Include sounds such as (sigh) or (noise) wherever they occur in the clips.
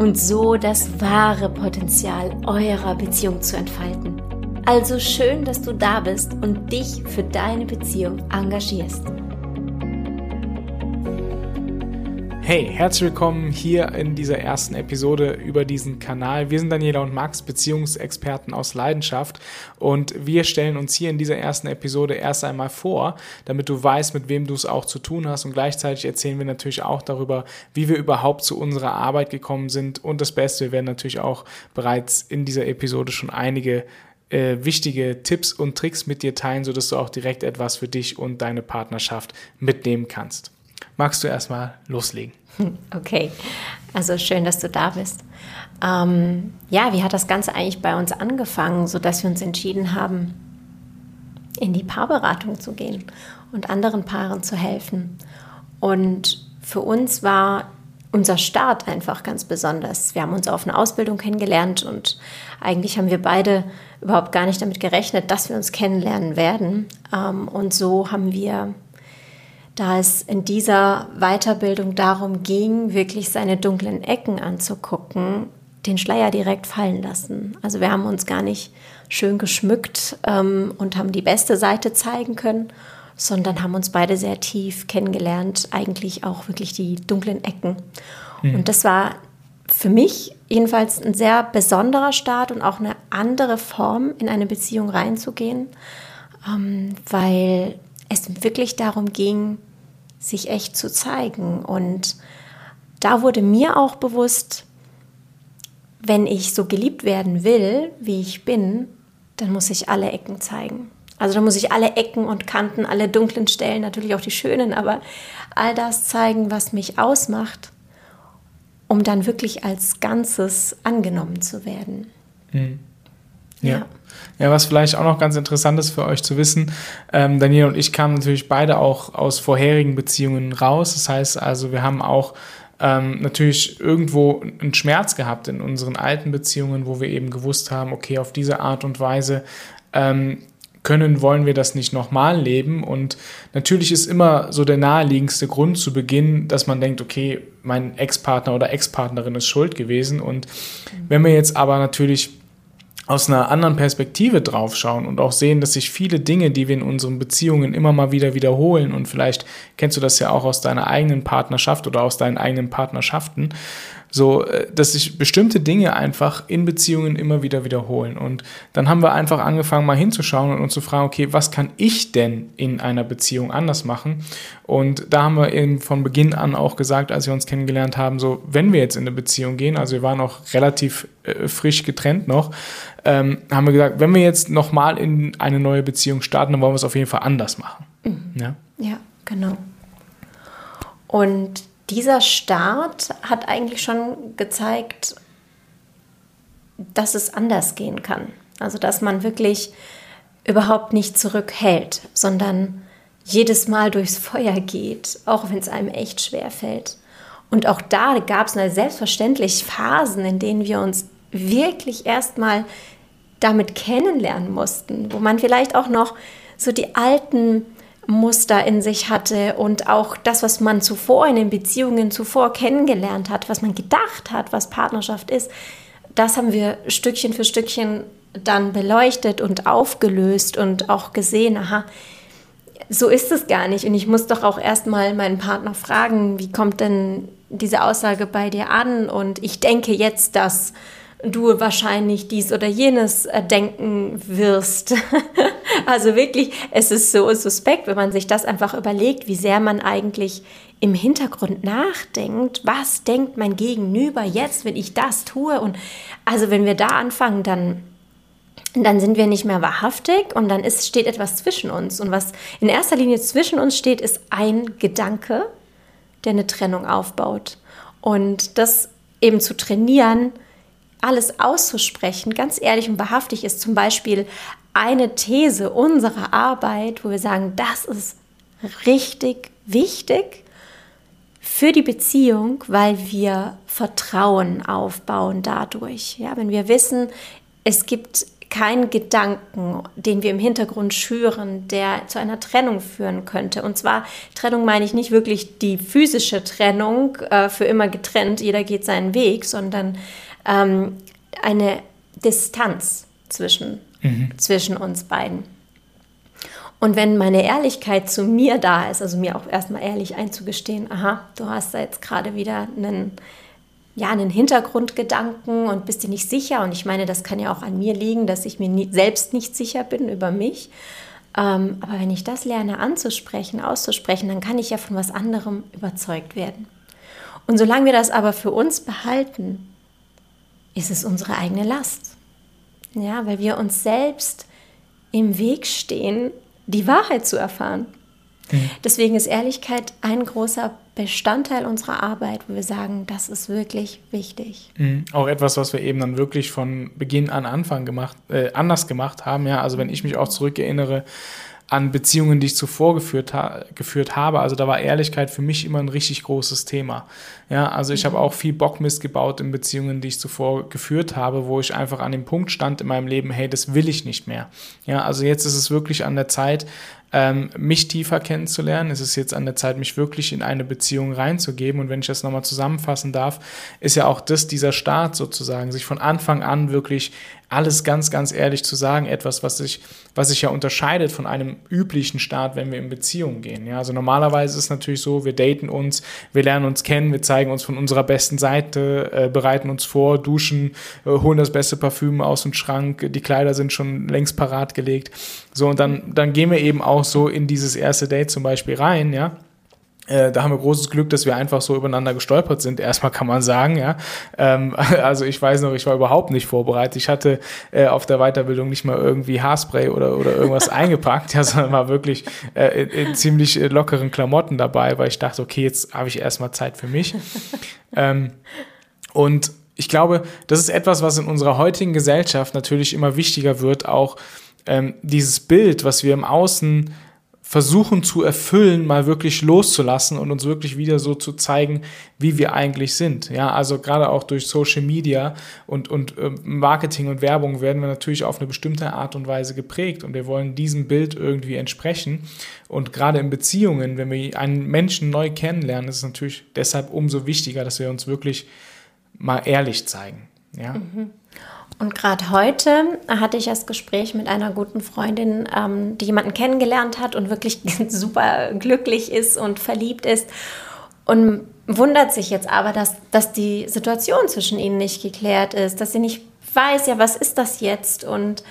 und so das wahre Potenzial eurer Beziehung zu entfalten. Also schön, dass du da bist und dich für deine Beziehung engagierst. Hey, herzlich willkommen hier in dieser ersten Episode über diesen Kanal. Wir sind Daniela und Max, Beziehungsexperten aus Leidenschaft und wir stellen uns hier in dieser ersten Episode erst einmal vor, damit du weißt, mit wem du es auch zu tun hast und gleichzeitig erzählen wir natürlich auch darüber, wie wir überhaupt zu unserer Arbeit gekommen sind und das Beste, wir werden natürlich auch bereits in dieser Episode schon einige äh, wichtige Tipps und Tricks mit dir teilen, sodass du auch direkt etwas für dich und deine Partnerschaft mitnehmen kannst. Magst du erstmal loslegen? (laughs) Okay, also schön, dass du da bist. Ähm, ja, wie hat das Ganze eigentlich bei uns angefangen, sodass wir uns entschieden haben, in die Paarberatung zu gehen und anderen Paaren zu helfen? Und für uns war unser Start einfach ganz besonders. Wir haben uns auf eine Ausbildung kennengelernt und eigentlich haben wir beide überhaupt gar nicht damit gerechnet, dass wir uns kennenlernen werden. Ähm, und so haben wir da es in dieser Weiterbildung darum ging, wirklich seine dunklen Ecken anzugucken, den Schleier direkt fallen lassen. Also wir haben uns gar nicht schön geschmückt ähm, und haben die beste Seite zeigen können, sondern haben uns beide sehr tief kennengelernt, eigentlich auch wirklich die dunklen Ecken. Mhm. Und das war für mich jedenfalls ein sehr besonderer Start und auch eine andere Form, in eine Beziehung reinzugehen, ähm, weil es wirklich darum ging, sich echt zu zeigen. Und da wurde mir auch bewusst, wenn ich so geliebt werden will, wie ich bin, dann muss ich alle Ecken zeigen. Also da muss ich alle Ecken und Kanten, alle dunklen Stellen, natürlich auch die schönen, aber all das zeigen, was mich ausmacht, um dann wirklich als Ganzes angenommen zu werden. Mhm. Ja. ja. Was vielleicht auch noch ganz interessant ist für euch zu wissen, ähm, Daniel und ich kamen natürlich beide auch aus vorherigen Beziehungen raus. Das heißt also, wir haben auch ähm, natürlich irgendwo einen Schmerz gehabt in unseren alten Beziehungen, wo wir eben gewusst haben, okay, auf diese Art und Weise ähm, können, wollen wir das nicht nochmal leben. Und natürlich ist immer so der naheliegendste Grund zu Beginn, dass man denkt, okay, mein Ex-Partner oder Ex-Partnerin ist schuld gewesen. Und wenn wir jetzt aber natürlich aus einer anderen Perspektive draufschauen und auch sehen, dass sich viele Dinge, die wir in unseren Beziehungen immer mal wieder wiederholen und vielleicht kennst du das ja auch aus deiner eigenen Partnerschaft oder aus deinen eigenen Partnerschaften, so, äh, dass sich bestimmte Dinge einfach in Beziehungen immer wieder wiederholen. Und dann haben wir einfach angefangen, mal hinzuschauen und uns zu fragen, okay, was kann ich denn in einer Beziehung anders machen? Und da haben wir eben von Beginn an auch gesagt, als wir uns kennengelernt haben, so, wenn wir jetzt in eine Beziehung gehen, also wir waren auch relativ äh, frisch getrennt noch, ähm, haben wir gesagt, wenn wir jetzt nochmal in eine neue Beziehung starten, dann wollen wir es auf jeden Fall anders machen. Mhm. Ja? ja, genau. Und dieser Start hat eigentlich schon gezeigt, dass es anders gehen kann. Also dass man wirklich überhaupt nicht zurückhält, sondern jedes Mal durchs Feuer geht, auch wenn es einem echt schwer fällt. Und auch da gab es selbstverständlich Phasen, in denen wir uns wirklich erstmal damit kennenlernen mussten, wo man vielleicht auch noch so die alten Muster in sich hatte und auch das, was man zuvor in den Beziehungen zuvor kennengelernt hat, was man gedacht hat, was Partnerschaft ist, das haben wir Stückchen für Stückchen dann beleuchtet und aufgelöst und auch gesehen, aha, so ist es gar nicht. Und ich muss doch auch erstmal meinen Partner fragen, wie kommt denn diese Aussage bei dir an? Und ich denke jetzt, dass du wahrscheinlich dies oder jenes äh, denken wirst. (laughs) also wirklich, es ist so suspekt, wenn man sich das einfach überlegt, wie sehr man eigentlich im Hintergrund nachdenkt, was denkt mein Gegenüber jetzt, wenn ich das tue. Und also wenn wir da anfangen, dann dann sind wir nicht mehr wahrhaftig und dann ist, steht etwas zwischen uns. Und was in erster Linie zwischen uns steht, ist ein Gedanke, der eine Trennung aufbaut. Und das eben zu trainieren, alles auszusprechen, ganz ehrlich und wahrhaftig ist zum Beispiel eine These unserer Arbeit, wo wir sagen, das ist richtig wichtig für die Beziehung, weil wir Vertrauen aufbauen dadurch. Ja, wenn wir wissen, es gibt keinen Gedanken, den wir im Hintergrund schüren, der zu einer Trennung führen könnte. Und zwar Trennung meine ich nicht wirklich die physische Trennung, äh, für immer getrennt, jeder geht seinen Weg, sondern ähm, eine Distanz zwischen, mhm. zwischen uns beiden. Und wenn meine Ehrlichkeit zu mir da ist, also mir auch erstmal ehrlich einzugestehen, aha, du hast da jetzt gerade wieder einen, ja, einen Hintergrundgedanken und bist dir nicht sicher. Und ich meine, das kann ja auch an mir liegen, dass ich mir nie, selbst nicht sicher bin über mich. Ähm, aber wenn ich das lerne anzusprechen, auszusprechen, dann kann ich ja von was anderem überzeugt werden. Und solange wir das aber für uns behalten, ist es unsere eigene Last. Ja, weil wir uns selbst im Weg stehen, die Wahrheit zu erfahren. Mhm. Deswegen ist Ehrlichkeit ein großer Bestandteil unserer Arbeit, wo wir sagen, das ist wirklich wichtig. Mhm. Auch etwas, was wir eben dann wirklich von Beginn an Anfang gemacht, äh, anders gemacht haben. Ja, also wenn ich mich auch zurückerinnere, an Beziehungen, die ich zuvor geführt, ha geführt habe. Also da war Ehrlichkeit für mich immer ein richtig großes Thema. Ja, also ich mhm. habe auch viel Bockmist gebaut in Beziehungen, die ich zuvor geführt habe, wo ich einfach an dem Punkt stand in meinem Leben, hey, das will ich nicht mehr. Ja, also jetzt ist es wirklich an der Zeit, ähm, mich tiefer kennenzulernen. Es ist jetzt an der Zeit, mich wirklich in eine Beziehung reinzugeben. Und wenn ich das nochmal zusammenfassen darf, ist ja auch das dieser Start sozusagen, sich von Anfang an wirklich alles ganz, ganz ehrlich zu sagen, etwas, was sich, was sich ja unterscheidet von einem üblichen Start, wenn wir in Beziehungen gehen. Ja, also normalerweise ist es natürlich so, wir daten uns, wir lernen uns kennen, wir zeigen uns von unserer besten Seite, äh, bereiten uns vor, duschen, äh, holen das beste Parfüm aus dem Schrank, die Kleider sind schon längst parat gelegt. So, und dann, dann gehen wir eben auch so in dieses erste Date zum Beispiel rein, ja. Äh, da haben wir großes Glück, dass wir einfach so übereinander gestolpert sind. Erstmal kann man sagen, ja. Ähm, (laughs) also ich weiß noch, ich war überhaupt nicht vorbereitet. Ich hatte äh, auf der Weiterbildung nicht mal irgendwie Haarspray oder, oder irgendwas (laughs) eingepackt, ja, sondern war wirklich äh, in, in, ziemlich lockeren Klamotten dabei, weil ich dachte, okay, jetzt habe ich erstmal Zeit für mich. (laughs) Ähm, und ich glaube, das ist etwas, was in unserer heutigen Gesellschaft natürlich immer wichtiger wird, auch ähm, dieses Bild, was wir im Außen versuchen zu erfüllen, mal wirklich loszulassen und uns wirklich wieder so zu zeigen, wie wir eigentlich sind. Ja, also gerade auch durch Social Media und, und äh, Marketing und Werbung werden wir natürlich auf eine bestimmte Art und Weise geprägt und wir wollen diesem Bild irgendwie entsprechen. Und gerade in Beziehungen, wenn wir einen Menschen neu kennenlernen, ist es natürlich deshalb umso wichtiger, dass wir uns wirklich mal ehrlich zeigen. Ja. Mhm. Und gerade heute hatte ich das Gespräch mit einer guten Freundin, ähm, die jemanden kennengelernt hat und wirklich (laughs) super glücklich ist und verliebt ist. Und wundert sich jetzt aber, dass, dass die Situation zwischen ihnen nicht geklärt ist, dass sie nicht weiß, ja, was ist das jetzt? Und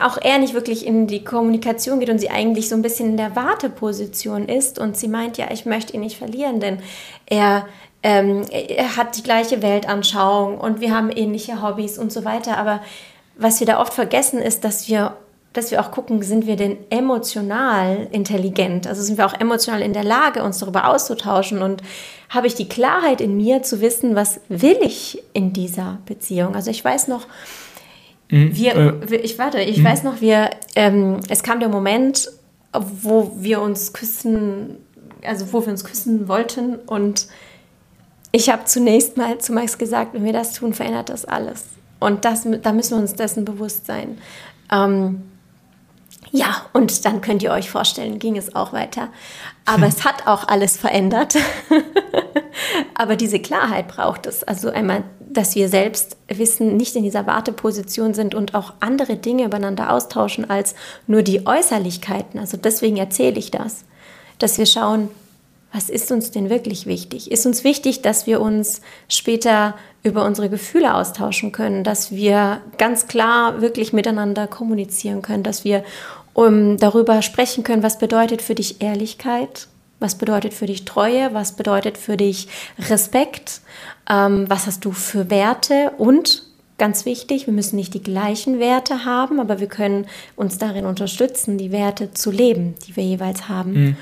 auch er nicht wirklich in die Kommunikation geht und sie eigentlich so ein bisschen in der Warteposition ist. Und sie meint, ja, ich möchte ihn nicht verlieren, denn er ähm, er hat die gleiche Weltanschauung und wir haben ähnliche Hobbys und so weiter. Aber was wir da oft vergessen ist, dass wir, dass wir auch gucken, sind wir denn emotional intelligent? Also sind wir auch emotional in der Lage, uns darüber auszutauschen und habe ich die Klarheit in mir zu wissen, was will ich in dieser Beziehung? Also ich weiß noch, mhm, wir, äh, ich warte, ich mhm. weiß noch, wir, ähm, es kam der Moment, wo wir uns küssen, also wo wir uns küssen wollten und ich habe zunächst mal zu Max gesagt, wenn wir das tun, verändert das alles. Und das, da müssen wir uns dessen bewusst sein. Ähm, ja, und dann könnt ihr euch vorstellen, ging es auch weiter. Aber es hat auch alles verändert. (laughs) Aber diese Klarheit braucht es. Also einmal, dass wir selbst wissen, nicht in dieser Warteposition sind und auch andere Dinge übereinander austauschen als nur die Äußerlichkeiten. Also deswegen erzähle ich das. Dass wir schauen, was ist uns denn wirklich wichtig? Ist uns wichtig, dass wir uns später über unsere Gefühle austauschen können, dass wir ganz klar wirklich miteinander kommunizieren können, dass wir um, darüber sprechen können, was bedeutet für dich Ehrlichkeit, was bedeutet für dich Treue, was bedeutet für dich Respekt, ähm, was hast du für Werte und ganz wichtig, wir müssen nicht die gleichen Werte haben, aber wir können uns darin unterstützen, die Werte zu leben, die wir jeweils haben. Mhm.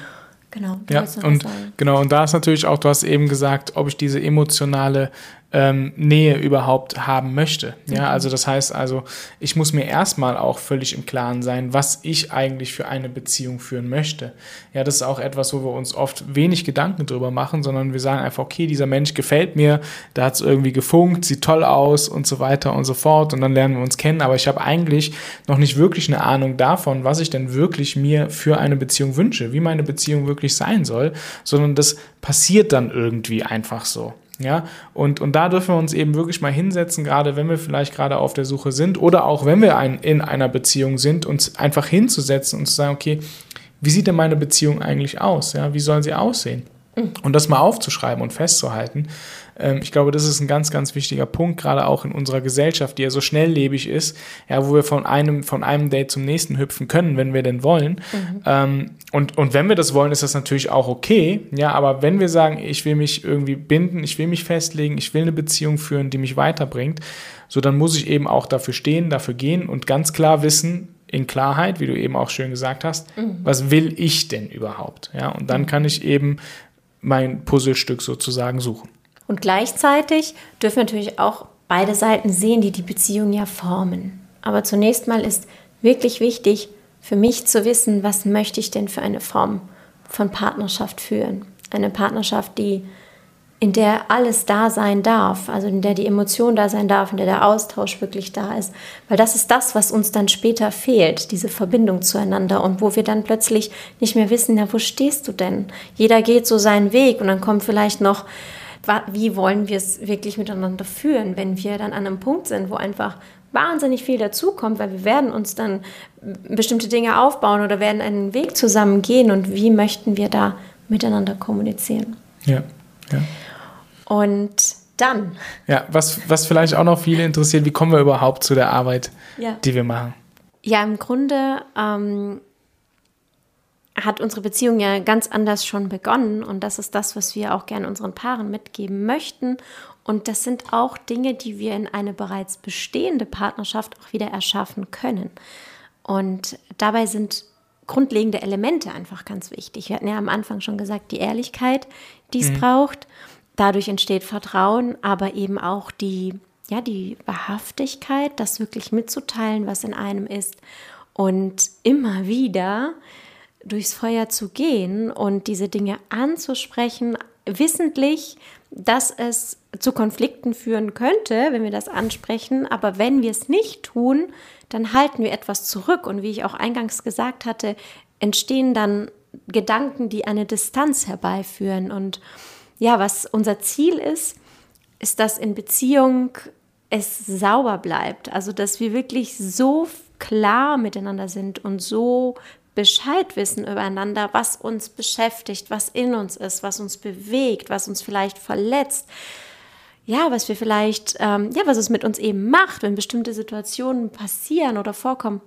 Genau. Ja, und, genau, und da ist natürlich auch, du hast eben gesagt, ob ich diese emotionale ähm, Nähe überhaupt haben möchte. Ja, also das heißt also, ich muss mir erstmal auch völlig im Klaren sein, was ich eigentlich für eine Beziehung führen möchte. Ja, das ist auch etwas, wo wir uns oft wenig Gedanken drüber machen, sondern wir sagen einfach, okay, dieser Mensch gefällt mir, da hat es irgendwie gefunkt, sieht toll aus und so weiter und so fort und dann lernen wir uns kennen, aber ich habe eigentlich noch nicht wirklich eine Ahnung davon, was ich denn wirklich mir für eine Beziehung wünsche, wie meine Beziehung wirklich sein soll, sondern das passiert dann irgendwie einfach so. Ja, und, und da dürfen wir uns eben wirklich mal hinsetzen, gerade wenn wir vielleicht gerade auf der Suche sind oder auch wenn wir ein, in einer Beziehung sind, uns einfach hinzusetzen und zu sagen, okay, wie sieht denn meine Beziehung eigentlich aus? Ja, wie soll sie aussehen? Mhm. Und das mal aufzuschreiben und festzuhalten. Ähm, ich glaube, das ist ein ganz, ganz wichtiger Punkt, gerade auch in unserer Gesellschaft, die ja so schnelllebig ist, ja, wo wir von einem, von einem Date zum nächsten hüpfen können, wenn wir denn wollen. Mhm. Ähm, und, und wenn wir das wollen, ist das natürlich auch okay. Ja, aber wenn wir sagen, ich will mich irgendwie binden, ich will mich festlegen, ich will eine Beziehung führen, die mich weiterbringt, so dann muss ich eben auch dafür stehen, dafür gehen und ganz klar wissen, in Klarheit, wie du eben auch schön gesagt hast, mhm. was will ich denn überhaupt? Ja, und dann mhm. kann ich eben mein Puzzlestück sozusagen suchen. Und gleichzeitig dürfen natürlich auch beide Seiten sehen, die die Beziehung ja formen. Aber zunächst mal ist wirklich wichtig für mich zu wissen, was möchte ich denn für eine Form von Partnerschaft führen. Eine Partnerschaft, die in der alles da sein darf, also in der die Emotion da sein darf, in der der Austausch wirklich da ist. Weil das ist das, was uns dann später fehlt, diese Verbindung zueinander und wo wir dann plötzlich nicht mehr wissen, ja, wo stehst du denn? Jeder geht so seinen Weg und dann kommt vielleicht noch, wie wollen wir es wirklich miteinander führen, wenn wir dann an einem Punkt sind, wo einfach wahnsinnig viel dazukommt, weil wir werden uns dann bestimmte Dinge aufbauen oder werden einen Weg zusammen gehen und wie möchten wir da miteinander kommunizieren. Ja, ja. Und dann. Ja, was, was vielleicht auch noch viele interessiert, wie kommen wir überhaupt zu der Arbeit, ja. die wir machen? Ja, im Grunde ähm, hat unsere Beziehung ja ganz anders schon begonnen und das ist das, was wir auch gerne unseren Paaren mitgeben möchten. Und das sind auch Dinge, die wir in eine bereits bestehende Partnerschaft auch wieder erschaffen können. Und dabei sind grundlegende Elemente einfach ganz wichtig. Wir hatten ja am Anfang schon gesagt, die Ehrlichkeit, die es mhm. braucht. Dadurch entsteht Vertrauen, aber eben auch die, ja, die Wahrhaftigkeit, das wirklich mitzuteilen, was in einem ist. Und immer wieder durchs Feuer zu gehen und diese Dinge anzusprechen, wissentlich, dass es zu Konflikten führen könnte, wenn wir das ansprechen. Aber wenn wir es nicht tun, dann halten wir etwas zurück. Und wie ich auch eingangs gesagt hatte, entstehen dann Gedanken, die eine Distanz herbeiführen. Und ja, was unser Ziel ist, ist, dass in Beziehung es sauber bleibt. Also, dass wir wirklich so klar miteinander sind und so Bescheid wissen übereinander, was uns beschäftigt, was in uns ist, was uns bewegt, was uns vielleicht verletzt. Ja, was wir vielleicht, ähm, ja, was es mit uns eben macht, wenn bestimmte Situationen passieren oder vorkommen.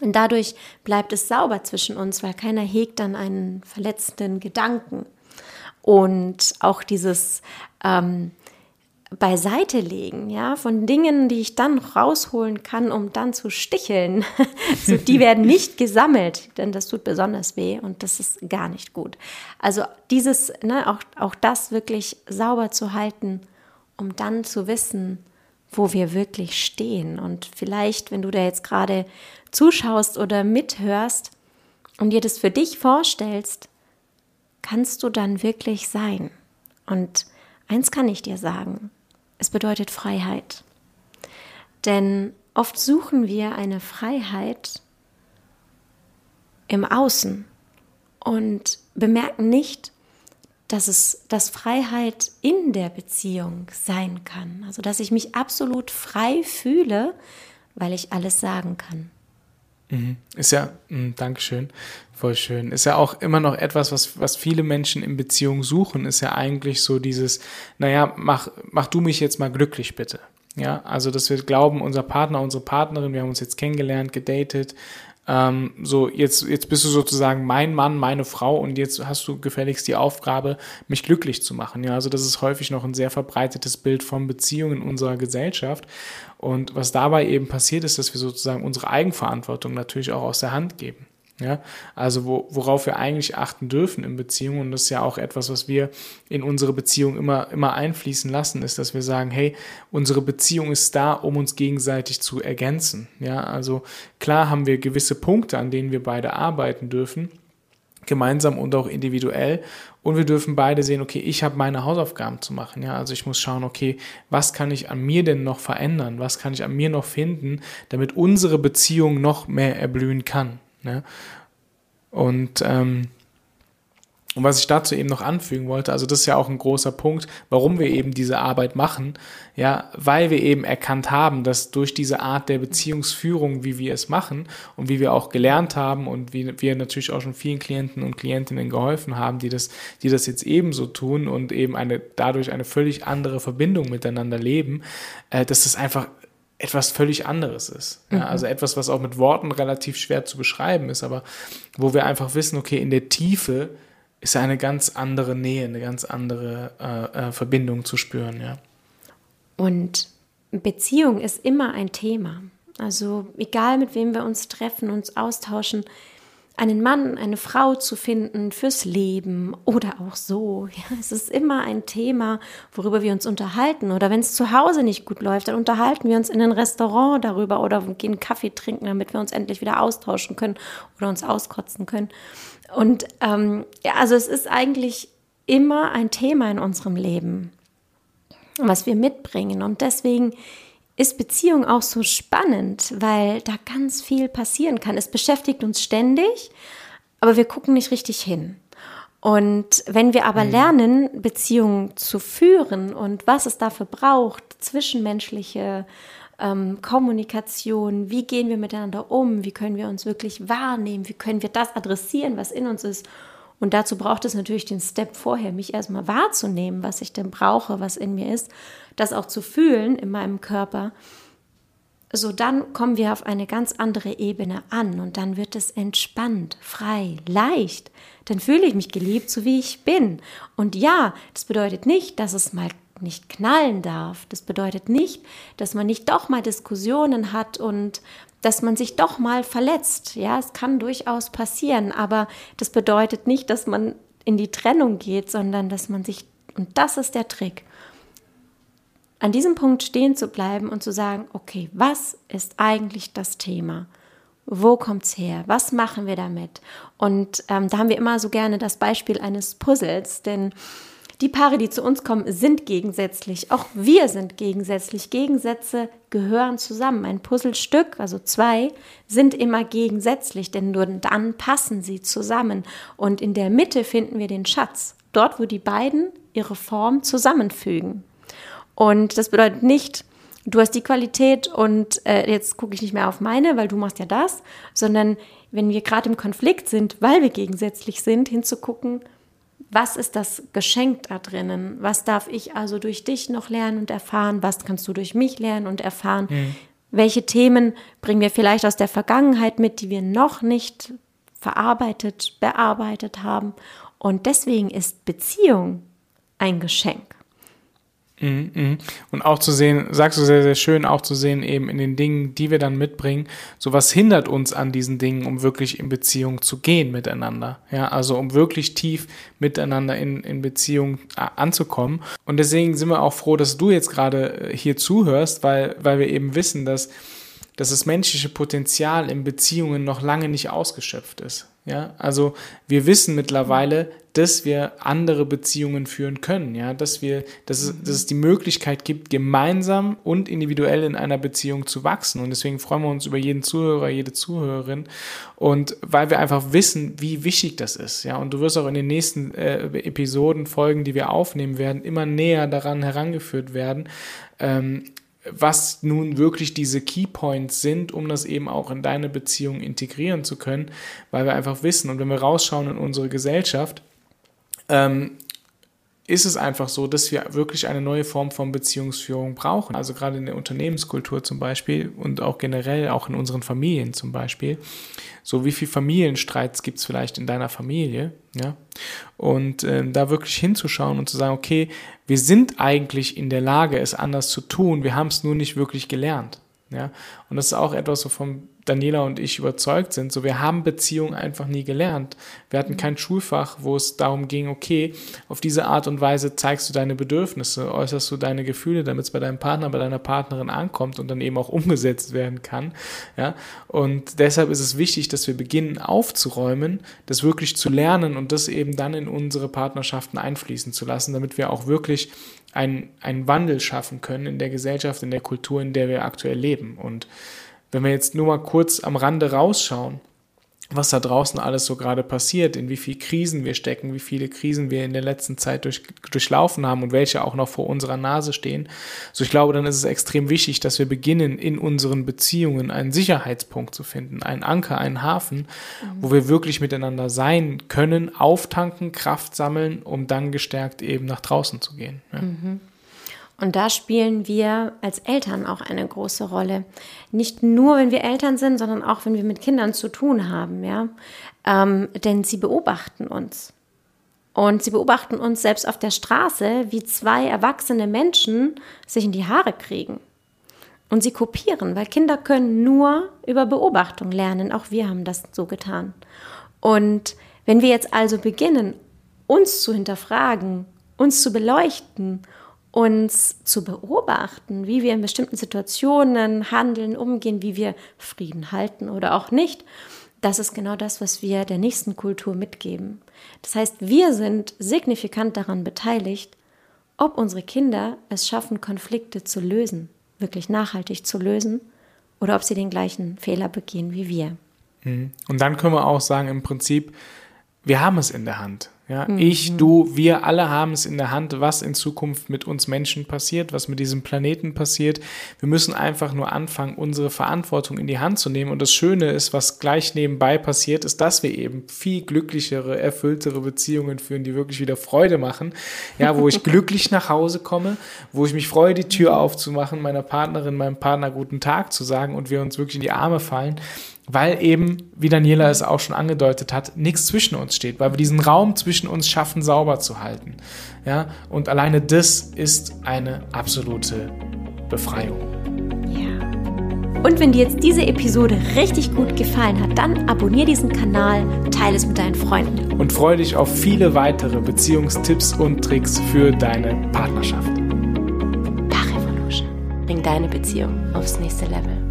Und dadurch bleibt es sauber zwischen uns, weil keiner hegt dann einen verletzenden Gedanken. Und auch dieses ähm, beiseite legen, ja, von Dingen, die ich dann rausholen kann, um dann zu sticheln. (laughs) so, die werden nicht (laughs) gesammelt, denn das tut besonders weh und das ist gar nicht gut. Also dieses, ne, auch, auch das wirklich sauber zu halten, um dann zu wissen, wo wir wirklich stehen. Und vielleicht, wenn du da jetzt gerade zuschaust oder mithörst und dir das für dich vorstellst, kannst du dann wirklich sein? Und eins kann ich dir sagen, es bedeutet Freiheit. Denn oft suchen wir eine Freiheit im Außen und bemerken nicht, dass es dass Freiheit in der Beziehung sein kann. Also dass ich mich absolut frei fühle, weil ich alles sagen kann. Mhm. Ist ja, mh, Dankeschön, voll schön. Ist ja auch immer noch etwas, was, was viele Menschen in Beziehungen suchen, ist ja eigentlich so dieses, naja, mach, mach du mich jetzt mal glücklich bitte. Ja, also dass wir glauben, unser Partner, unsere Partnerin, wir haben uns jetzt kennengelernt, gedatet, ähm, so jetzt, jetzt bist du sozusagen mein Mann, meine Frau und jetzt hast du gefälligst die Aufgabe, mich glücklich zu machen. Ja, also das ist häufig noch ein sehr verbreitetes Bild von Beziehungen in unserer Gesellschaft. Und was dabei eben passiert ist, dass wir sozusagen unsere Eigenverantwortung natürlich auch aus der Hand geben. Ja, also wo, worauf wir eigentlich achten dürfen in Beziehungen, und das ist ja auch etwas, was wir in unsere Beziehung immer, immer einfließen lassen, ist, dass wir sagen, hey, unsere Beziehung ist da, um uns gegenseitig zu ergänzen. Ja, also klar haben wir gewisse Punkte, an denen wir beide arbeiten dürfen, gemeinsam und auch individuell. Und wir dürfen beide sehen, okay, ich habe meine Hausaufgaben zu machen. Ja, also ich muss schauen, okay, was kann ich an mir denn noch verändern? Was kann ich an mir noch finden, damit unsere Beziehung noch mehr erblühen kann? Ne? Und, ähm, und was ich dazu eben noch anfügen wollte, also das ist ja auch ein großer Punkt, warum wir eben diese Arbeit machen, ja, weil wir eben erkannt haben, dass durch diese Art der Beziehungsführung, wie wir es machen und wie wir auch gelernt haben und wie wir natürlich auch schon vielen Klienten und Klientinnen geholfen haben, die das, die das jetzt ebenso tun und eben eine, dadurch eine völlig andere Verbindung miteinander leben, äh, dass das einfach etwas völlig anderes ist. Ja, mhm. Also etwas, was auch mit Worten relativ schwer zu beschreiben ist, aber wo wir einfach wissen, okay, in der Tiefe ist eine ganz andere Nähe, eine ganz andere äh, äh, Verbindung zu spüren, ja. Und Beziehung ist immer ein Thema. Also egal mit wem wir uns treffen, uns austauschen, einen Mann, eine Frau zu finden fürs Leben oder auch so. Ja, es ist immer ein Thema, worüber wir uns unterhalten. Oder wenn es zu Hause nicht gut läuft, dann unterhalten wir uns in ein Restaurant darüber oder gehen Kaffee trinken, damit wir uns endlich wieder austauschen können oder uns auskotzen können. Und ähm, ja, also es ist eigentlich immer ein Thema in unserem Leben, was wir mitbringen. Und deswegen ist Beziehung auch so spannend, weil da ganz viel passieren kann. Es beschäftigt uns ständig, aber wir gucken nicht richtig hin. Und wenn wir aber mhm. lernen, Beziehungen zu führen und was es dafür braucht, zwischenmenschliche ähm, Kommunikation, wie gehen wir miteinander um, wie können wir uns wirklich wahrnehmen, wie können wir das adressieren, was in uns ist. Und dazu braucht es natürlich den Step vorher, mich erstmal wahrzunehmen, was ich denn brauche, was in mir ist das auch zu fühlen in meinem Körper, so dann kommen wir auf eine ganz andere Ebene an und dann wird es entspannt, frei, leicht. Dann fühle ich mich geliebt, so wie ich bin. Und ja, das bedeutet nicht, dass es mal nicht knallen darf. Das bedeutet nicht, dass man nicht doch mal Diskussionen hat und dass man sich doch mal verletzt. Ja, es kann durchaus passieren, aber das bedeutet nicht, dass man in die Trennung geht, sondern dass man sich, und das ist der Trick, an diesem Punkt stehen zu bleiben und zu sagen, okay, was ist eigentlich das Thema? Wo kommt's her? Was machen wir damit? Und ähm, da haben wir immer so gerne das Beispiel eines Puzzles, denn die Paare, die zu uns kommen, sind gegensätzlich. Auch wir sind gegensätzlich. Gegensätze gehören zusammen. Ein Puzzlestück, also zwei, sind immer gegensätzlich, denn nur dann passen sie zusammen. Und in der Mitte finden wir den Schatz. Dort, wo die beiden ihre Form zusammenfügen. Und das bedeutet nicht, du hast die Qualität und äh, jetzt gucke ich nicht mehr auf meine, weil du machst ja das, sondern wenn wir gerade im Konflikt sind, weil wir gegensätzlich sind, hinzugucken, was ist das Geschenk da drinnen? Was darf ich also durch dich noch lernen und erfahren? Was kannst du durch mich lernen und erfahren? Mhm. Welche Themen bringen wir vielleicht aus der Vergangenheit mit, die wir noch nicht verarbeitet, bearbeitet haben? Und deswegen ist Beziehung ein Geschenk. Mhm. Und auch zu sehen, sagst du sehr, sehr schön, auch zu sehen eben in den Dingen, die wir dann mitbringen, so was hindert uns an diesen Dingen, um wirklich in Beziehung zu gehen miteinander. Ja, also um wirklich tief miteinander in, in Beziehung äh, anzukommen. Und deswegen sind wir auch froh, dass du jetzt gerade äh, hier zuhörst, weil, weil wir eben wissen, dass, dass das menschliche Potenzial in Beziehungen noch lange nicht ausgeschöpft ist. Ja, also wir wissen mittlerweile, dass wir andere Beziehungen führen können, ja, dass wir, dass es, dass es die Möglichkeit gibt, gemeinsam und individuell in einer Beziehung zu wachsen. Und deswegen freuen wir uns über jeden Zuhörer, jede Zuhörerin. Und weil wir einfach wissen, wie wichtig das ist, ja. Und du wirst auch in den nächsten äh, Episoden, Folgen, die wir aufnehmen werden, immer näher daran herangeführt werden, ähm, was nun wirklich diese Keypoints sind, um das eben auch in deine Beziehung integrieren zu können, weil wir einfach wissen und wenn wir rausschauen in unsere Gesellschaft, ähm, ist es einfach so, dass wir wirklich eine neue Form von Beziehungsführung brauchen. Also gerade in der Unternehmenskultur zum Beispiel und auch generell auch in unseren Familien zum Beispiel. So wie viel Familienstreits gibt es vielleicht in deiner Familie, ja? Und äh, da wirklich hinzuschauen und zu sagen, okay, wir sind eigentlich in der Lage, es anders zu tun, wir haben es nur nicht wirklich gelernt. Ja? Und das ist auch etwas so vom Daniela und ich überzeugt sind. So, wir haben Beziehungen einfach nie gelernt. Wir hatten kein Schulfach, wo es darum ging, okay, auf diese Art und Weise zeigst du deine Bedürfnisse, äußerst du deine Gefühle, damit es bei deinem Partner, bei deiner Partnerin ankommt und dann eben auch umgesetzt werden kann. Ja, und deshalb ist es wichtig, dass wir beginnen aufzuräumen, das wirklich zu lernen und das eben dann in unsere Partnerschaften einfließen zu lassen, damit wir auch wirklich einen, einen Wandel schaffen können in der Gesellschaft, in der Kultur, in der wir aktuell leben. Und wenn wir jetzt nur mal kurz am Rande rausschauen, was da draußen alles so gerade passiert, in wie viele Krisen wir stecken, wie viele Krisen wir in der letzten Zeit durch, durchlaufen haben und welche auch noch vor unserer Nase stehen. So, ich glaube, dann ist es extrem wichtig, dass wir beginnen, in unseren Beziehungen einen Sicherheitspunkt zu finden, einen Anker, einen Hafen, mhm. wo wir wirklich miteinander sein können, auftanken, Kraft sammeln, um dann gestärkt eben nach draußen zu gehen. Ja. Mhm. Und da spielen wir als Eltern auch eine große Rolle. Nicht nur, wenn wir Eltern sind, sondern auch, wenn wir mit Kindern zu tun haben, ja. Ähm, denn sie beobachten uns. Und sie beobachten uns selbst auf der Straße, wie zwei erwachsene Menschen sich in die Haare kriegen. Und sie kopieren, weil Kinder können nur über Beobachtung lernen. Auch wir haben das so getan. Und wenn wir jetzt also beginnen, uns zu hinterfragen, uns zu beleuchten uns zu beobachten, wie wir in bestimmten Situationen handeln, umgehen, wie wir Frieden halten oder auch nicht, das ist genau das, was wir der nächsten Kultur mitgeben. Das heißt, wir sind signifikant daran beteiligt, ob unsere Kinder es schaffen, Konflikte zu lösen, wirklich nachhaltig zu lösen, oder ob sie den gleichen Fehler begehen wie wir. Mhm. Und dann können wir auch sagen, im Prinzip, wir haben es in der Hand. Ja, mhm. Ich, du, wir alle haben es in der Hand, was in Zukunft mit uns Menschen passiert, was mit diesem Planeten passiert. Wir müssen einfach nur anfangen, unsere Verantwortung in die Hand zu nehmen. Und das Schöne ist, was gleich nebenbei passiert, ist, dass wir eben viel glücklichere, erfülltere Beziehungen führen, die wirklich wieder Freude machen. Ja, wo ich (laughs) glücklich nach Hause komme, wo ich mich freue, die Tür aufzumachen, meiner Partnerin, meinem Partner guten Tag zu sagen und wir uns wirklich in die Arme fallen weil eben, wie Daniela es auch schon angedeutet hat, nichts zwischen uns steht, weil wir diesen Raum zwischen uns schaffen, sauber zu halten. Ja, und alleine das ist eine absolute Befreiung. Ja. Und wenn dir jetzt diese Episode richtig gut gefallen hat, dann abonniere diesen Kanal, teile es mit deinen Freunden. Und freue dich auf viele weitere Beziehungstipps und Tricks für deine Partnerschaft. Bring deine Beziehung aufs nächste Level.